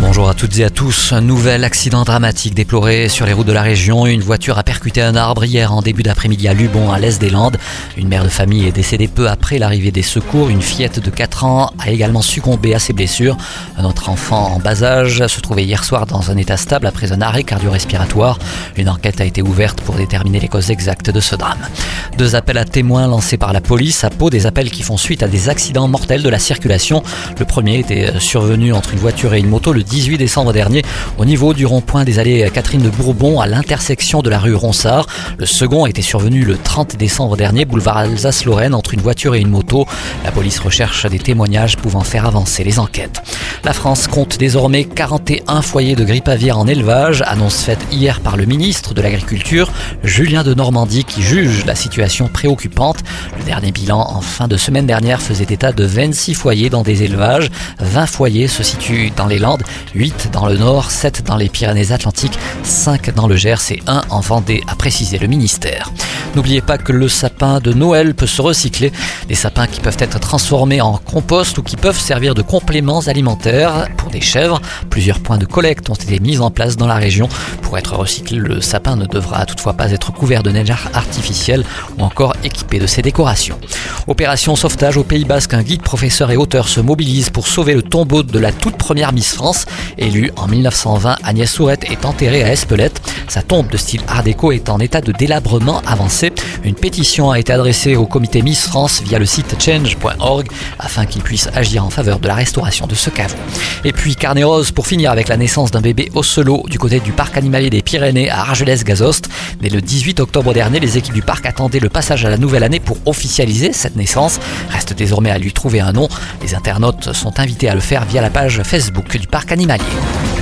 Bonjour à toutes et à tous. Un nouvel accident dramatique déploré sur les routes de la région. Une voiture a percuté un arbre hier en début d'après-midi à Lubon, à l'est des Landes. Une mère de famille est décédée peu après l'arrivée des secours. Une fillette de 4 ans a également succombé à ses blessures. Un autre enfant en bas âge se trouvait hier soir dans un état stable après un arrêt cardio-respiratoire. Une enquête a été ouverte pour déterminer les causes exactes de ce drame. Deux appels à témoins lancés par la police à Pau, des appels qui font suite à des accidents mortels de la circulation. Le premier était survenu entre une voiture et une moto 18 décembre dernier au niveau du rond-point des allées Catherine de Bourbon à l'intersection de la rue Ronsard. Le second était survenu le 30 décembre dernier, boulevard Alsace-Lorraine, entre une voiture et une moto. La police recherche des témoignages pouvant faire avancer les enquêtes. La France compte désormais 41 foyers de grippe aviaire en élevage, annonce faite hier par le ministre de l'Agriculture, Julien de Normandie, qui juge la situation préoccupante. Le dernier bilan en fin de semaine dernière faisait état de 26 foyers dans des élevages. 20 foyers se situent dans les Landes 8 dans le nord, 7 dans les Pyrénées-Atlantiques, 5 dans le Gers et 1 en Vendée, a précisé le ministère. N'oubliez pas que le sapin de Noël peut se recycler, des sapins qui peuvent être transformés en compost ou qui peuvent servir de compléments alimentaires pour des chèvres. Plusieurs points de collecte ont été mis en place dans la région. Pour être recyclé, le sapin ne devra toutefois pas être couvert de neige artificielle ou encore équipé de ses décorations. Opération sauvetage au Pays Basque, un guide, professeur et auteur se mobilise pour sauver le tombeau de la toute première Miss France. Élue en 1920, Agnès Sourette est enterrée à Espelette. Sa tombe de style art déco est en état de délabrement avancé. Une pétition a été adressée au comité Miss France via le site change.org afin qu'il puisse agir en faveur de la restauration de ce caveau. Et puis Carnet Rose pour finir avec la naissance d'un bébé ocelot du côté du parc animalier des Pyrénées à Argelès-Gazost. Dès le 18 octobre dernier, les équipes du parc attendaient le passage à la nouvelle année pour officialiser cette naissance. Reste désormais à lui trouver un nom. Les internautes sont invités à le faire via la page Facebook du parc animalier.